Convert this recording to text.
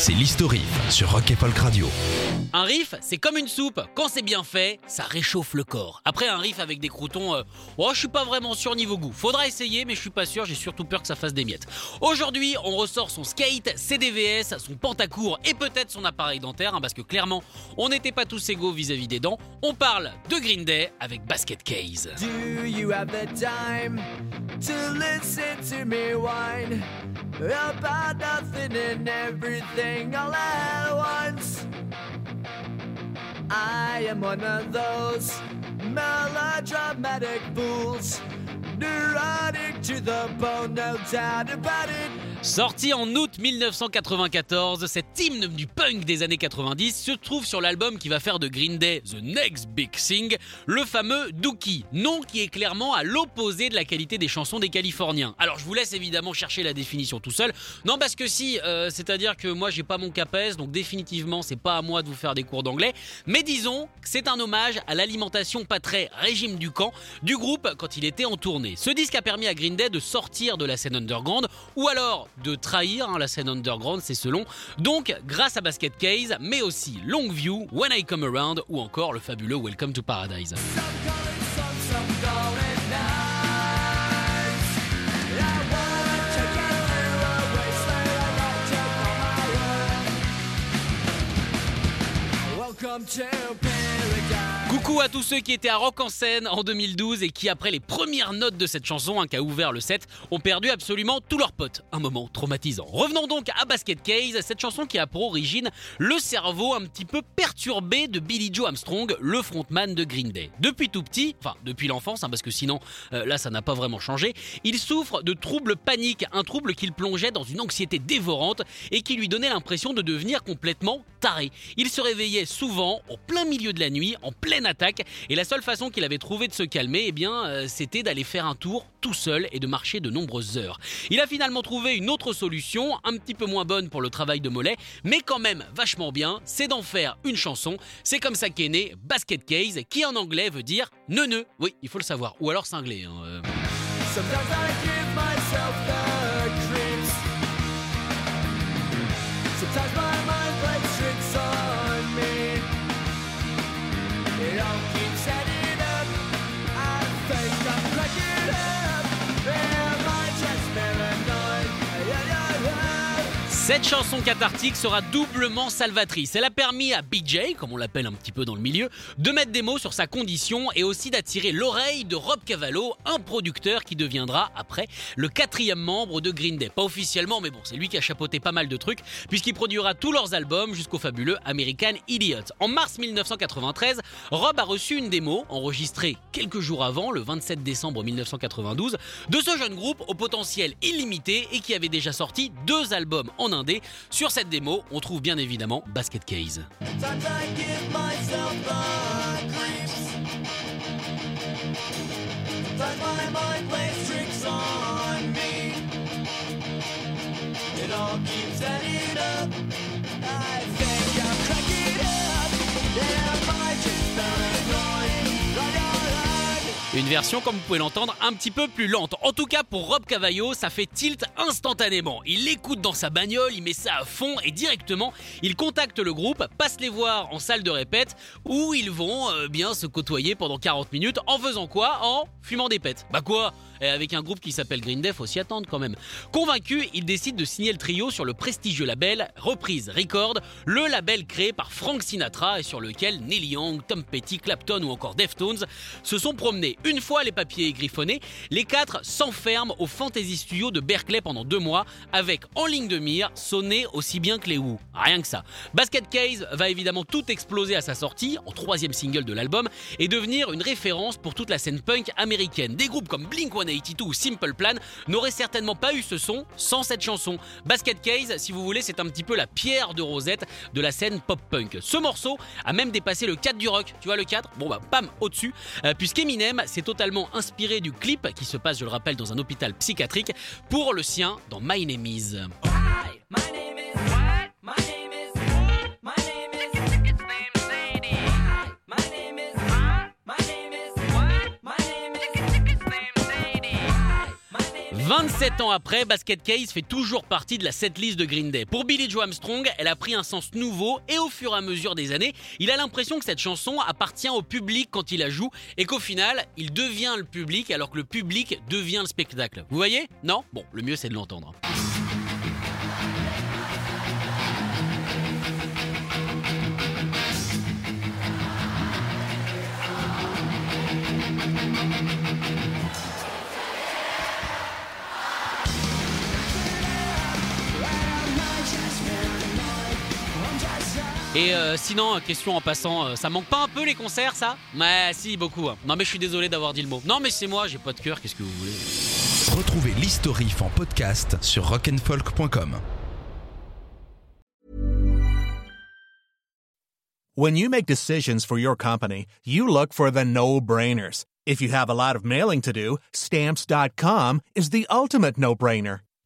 c'est l'historif sur Rock et Folk Radio. Un riff, c'est comme une soupe. Quand c'est bien fait, ça réchauffe le corps. Après un riff avec des croutons, euh, oh, je suis pas vraiment sûr niveau goût. Faudra essayer, mais je suis pas sûr. J'ai surtout peur que ça fasse des miettes. Aujourd'hui, on ressort son skate, CDVS, son pentacourt et peut-être son appareil dentaire, hein, parce que clairement, on n'était pas tous égaux vis-à-vis des dents. On parle de Green Day avec Basket Case. Do you have the time to listen to me whine about nothing and everything? All at once? I am one of those melodramatic fools, neurotic to the bone, no doubt about it. Sorti en août 1994, cet hymne du punk des années 90 se trouve sur l'album qui va faire de Green Day The Next Big Thing, le fameux Dookie, nom qui est clairement à l'opposé de la qualité des chansons des Californiens. Alors je vous laisse évidemment chercher la définition tout seul. Non parce que si, euh, c'est-à-dire que moi j'ai pas mon CAPES, donc définitivement c'est pas à moi de vous faire des cours d'anglais, mais disons que c'est un hommage à l'alimentation pas très régime du camp du groupe quand il était en tournée. Ce disque a permis à Green Day de sortir de la scène underground, ou alors de trahir hein, la scène underground, c'est selon. Donc, grâce à Basket Case, mais aussi Longview, When I Come Around ou encore le fabuleux Welcome to Paradise. Coucou à tous ceux qui étaient à Rock en scène en 2012 et qui, après les premières notes de cette chanson, hein, qui ouvert le set, ont perdu absolument tous leurs potes. Un moment traumatisant. Revenons donc à Basket Case, cette chanson qui a pour origine le cerveau un petit peu perturbé de Billy Joe Armstrong, le frontman de Green Day. Depuis tout petit, enfin depuis l'enfance, hein, parce que sinon euh, là ça n'a pas vraiment changé, il souffre de troubles paniques, un trouble qui le plongeait dans une anxiété dévorante et qui lui donnait l'impression de devenir complètement taré. Il se réveillait souvent au plein milieu de la nuit, en pleine attaque, et la seule façon qu'il avait trouvé de se calmer, eh bien, euh, c'était d'aller faire un tour tout seul et de marcher de nombreuses heures. Il a finalement trouvé une autre solution, un petit peu moins bonne pour le travail de mollet, mais quand même vachement bien, c'est d'en faire une chanson. C'est comme ça qu'est né Basket Case, qui en anglais veut dire neuneu. Oui, il faut le savoir, ou alors cinglé. hein, euh. Cette chanson cathartique sera doublement salvatrice. Elle a permis à BJ, comme on l'appelle un petit peu dans le milieu, de mettre des mots sur sa condition et aussi d'attirer l'oreille de Rob Cavallo, un producteur qui deviendra après le quatrième membre de Green Day. Pas officiellement, mais bon, c'est lui qui a chapeauté pas mal de trucs, puisqu'il produira tous leurs albums jusqu'au fabuleux American Idiot. En mars 1993, Rob a reçu une démo, enregistrée quelques jours avant, le 27 décembre 1992, de ce jeune groupe au potentiel illimité et qui avait déjà sorti deux albums en Sur cette démo, on trouve bien évidemment Basket Case. Une version, comme vous pouvez l'entendre, un petit peu plus lente. En tout cas, pour Rob Cavallo, ça fait tilt instantanément. Il l'écoute dans sa bagnole, il met ça à fond et directement, il contacte le groupe, passe les voir en salle de répète où ils vont euh, bien se côtoyer pendant 40 minutes en faisant quoi? En fumant des pètes. Bah quoi? Et avec un groupe qui s'appelle Green Day, faut s'y attendre quand même. Convaincu, il décide de signer le trio sur le prestigieux label Reprise Record, le label créé par Frank Sinatra et sur lequel Neil Young, Tom Petty, Clapton ou encore Deftones se sont promenés. Une fois les papiers griffonnés, les quatre s'enferment au Fantasy Studio de Berkeley pendant deux mois, avec en ligne de mire sonner aussi bien que les Who. Rien que ça. Basket Case va évidemment tout exploser à sa sortie, en troisième single de l'album, et devenir une référence pour toute la scène punk américaine. Des groupes comme Blink-182 ou Simple Plan n'auraient certainement pas eu ce son sans cette chanson. Basket Case, si vous voulez, c'est un petit peu la pierre de Rosette de la scène pop-punk. Ce morceau a même dépassé le 4 du rock. Tu vois le 4 Bon bah pam, au-dessus. Euh, Puisqu'Eminem s'est totalement inspiré du clip qui se passe, je le rappelle, dans un hôpital psychiatrique pour le sien dans My Name Is. 27 ans après, Basket Case fait toujours partie de la setlist de Green Day. Pour Billy Joe Armstrong, elle a pris un sens nouveau et au fur et à mesure des années, il a l'impression que cette chanson appartient au public quand il la joue et qu'au final, il devient le public alors que le public devient le spectacle. Vous voyez? Non? Bon, le mieux c'est de l'entendre. Et euh, sinon, euh, question en passant, euh, ça manque pas un peu les concerts ça? Ouais, si, beaucoup. hein. Non mais je suis désolé d'avoir dit le mot. Non mais c'est moi, j'ai pas de cœur, qu'est-ce que vous voulez? Retrouvez l'historif en podcast sur rock'n'folk.com. When you make decisions for your company, you look for the no-brainers. If you have a lot of mailing to do, stamps.com is the ultimate no-brainer.